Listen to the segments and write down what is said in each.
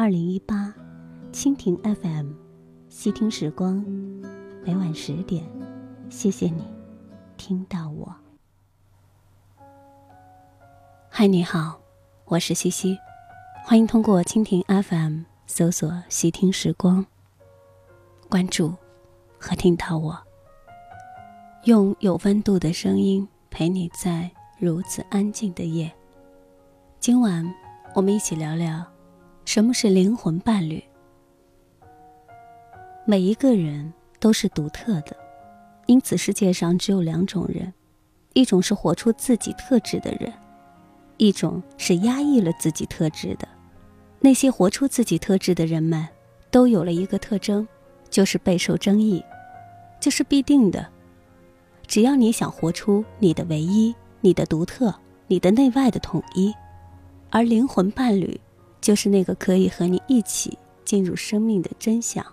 二零一八，蜻蜓 FM，细听时光，每晚十点，谢谢你听到我。嗨，你好，我是西西，欢迎通过蜻蜓 FM 搜索“细听时光”，关注和听到我，用有温度的声音陪你在如此安静的夜。今晚我们一起聊聊。什么是灵魂伴侣？每一个人都是独特的，因此世界上只有两种人：一种是活出自己特质的人，一种是压抑了自己特质的。那些活出自己特质的人们，都有了一个特征，就是备受争议，就是必定的。只要你想活出你的唯一、你的独特、你的内外的统一，而灵魂伴侣。就是那个可以和你一起进入生命的真相，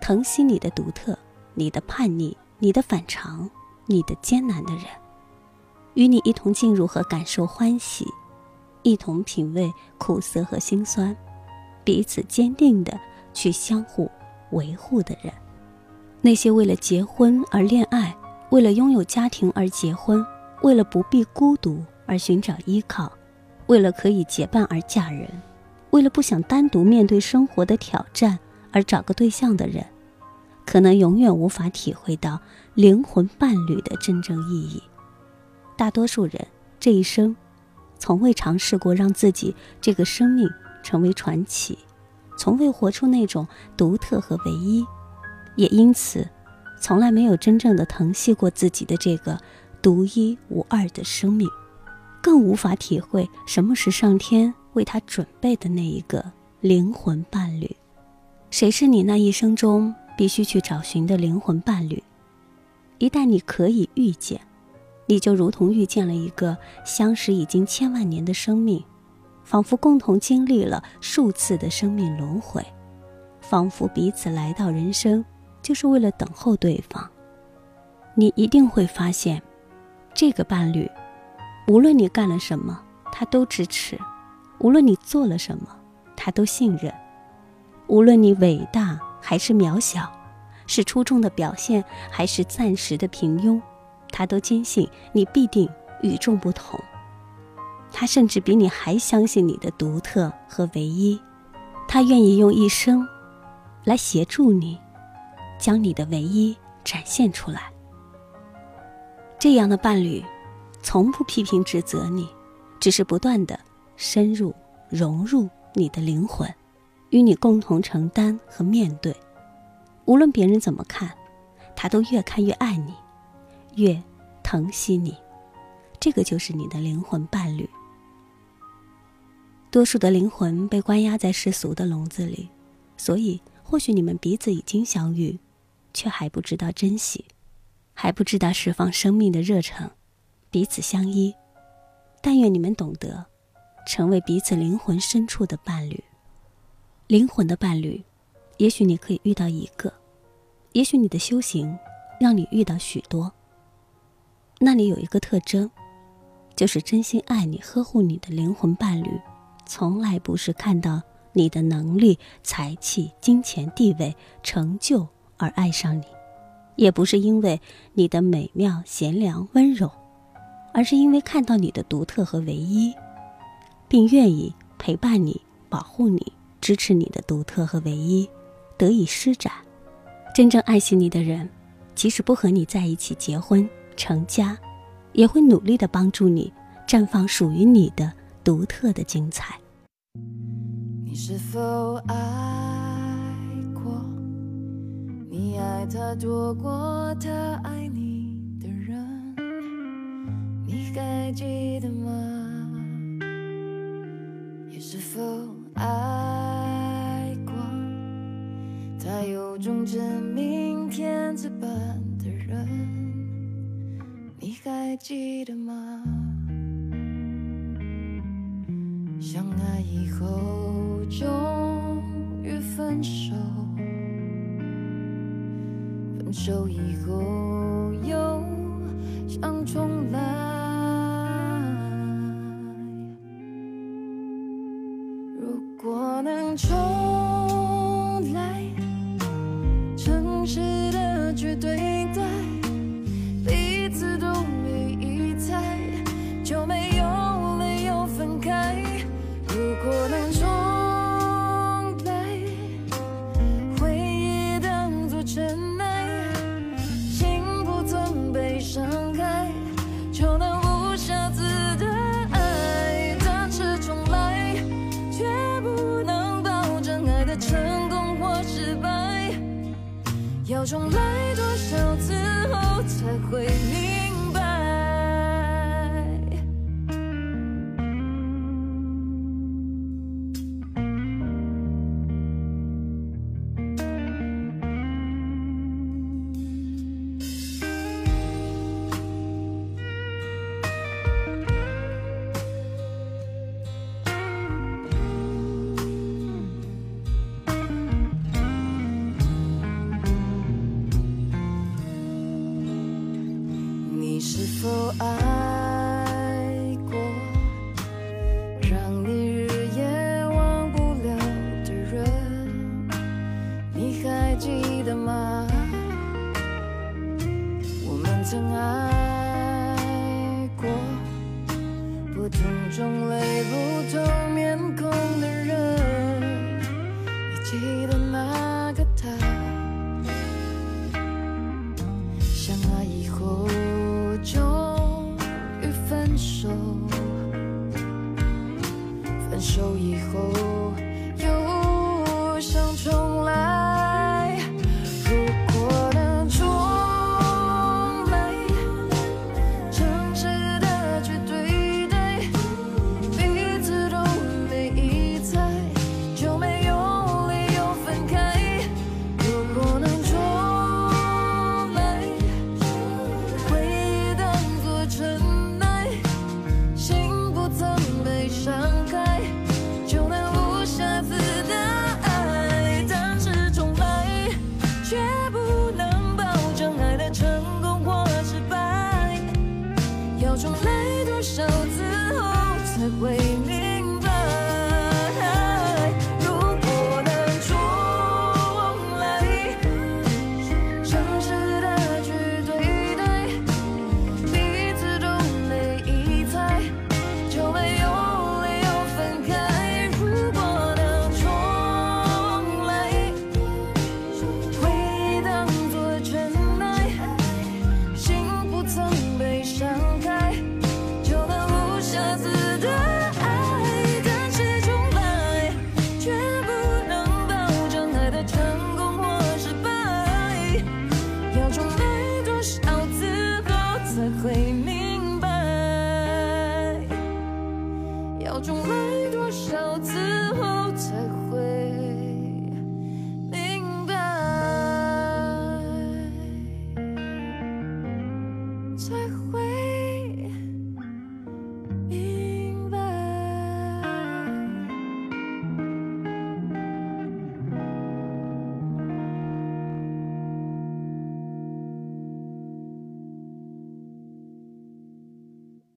疼惜你的独特、你的叛逆、你的反常、你的艰难的人，与你一同进入和感受欢喜，一同品味苦涩和心酸，彼此坚定的去相互维护的人。那些为了结婚而恋爱，为了拥有家庭而结婚，为了不必孤独而寻找依靠，为了可以结伴而嫁人。为了不想单独面对生活的挑战而找个对象的人，可能永远无法体会到灵魂伴侣的真正意义。大多数人这一生，从未尝试过让自己这个生命成为传奇，从未活出那种独特和唯一，也因此，从来没有真正的疼惜过自己的这个独一无二的生命，更无法体会什么是上天。为他准备的那一个灵魂伴侣，谁是你那一生中必须去找寻的灵魂伴侣？一旦你可以遇见，你就如同遇见了一个相识已经千万年的生命，仿佛共同经历了数次的生命轮回，仿佛彼此来到人生就是为了等候对方。你一定会发现，这个伴侣，无论你干了什么，他都支持。无论你做了什么，他都信任；无论你伟大还是渺小，是出众的表现还是暂时的平庸，他都坚信你必定与众不同。他甚至比你还相信你的独特和唯一，他愿意用一生来协助你，将你的唯一展现出来。这样的伴侣，从不批评指责你，只是不断的。深入融入你的灵魂，与你共同承担和面对。无论别人怎么看，他都越看越爱你，越疼惜你。这个就是你的灵魂伴侣。多数的灵魂被关押在世俗的笼子里，所以或许你们彼此已经相遇，却还不知道珍惜，还不知道释放生命的热忱，彼此相依。但愿你们懂得。成为彼此灵魂深处的伴侣，灵魂的伴侣，也许你可以遇到一个，也许你的修行让你遇到许多。那里有一个特征，就是真心爱你、呵护你的灵魂伴侣，从来不是看到你的能力、才气、金钱、地位、成就而爱上你，也不是因为你的美妙、贤良、温柔，而是因为看到你的独特和唯一。并愿意陪伴你、保护你、支持你的独特和唯一，得以施展。真正爱惜你的人，即使不和你在一起结婚成家，也会努力的帮助你绽放属于你的独特的精彩。你是否爱过？你爱他多过他爱你的人？你还记得记得吗？相爱以后终于分手，分手以后又想重来。如果能重要重来多少次后才会明否爱过，让你日夜忘不了的人？你还记得吗？我们曾爱过，不同种类、不同手，分手以后多少次后才会明白要重来多少次后才会明白才会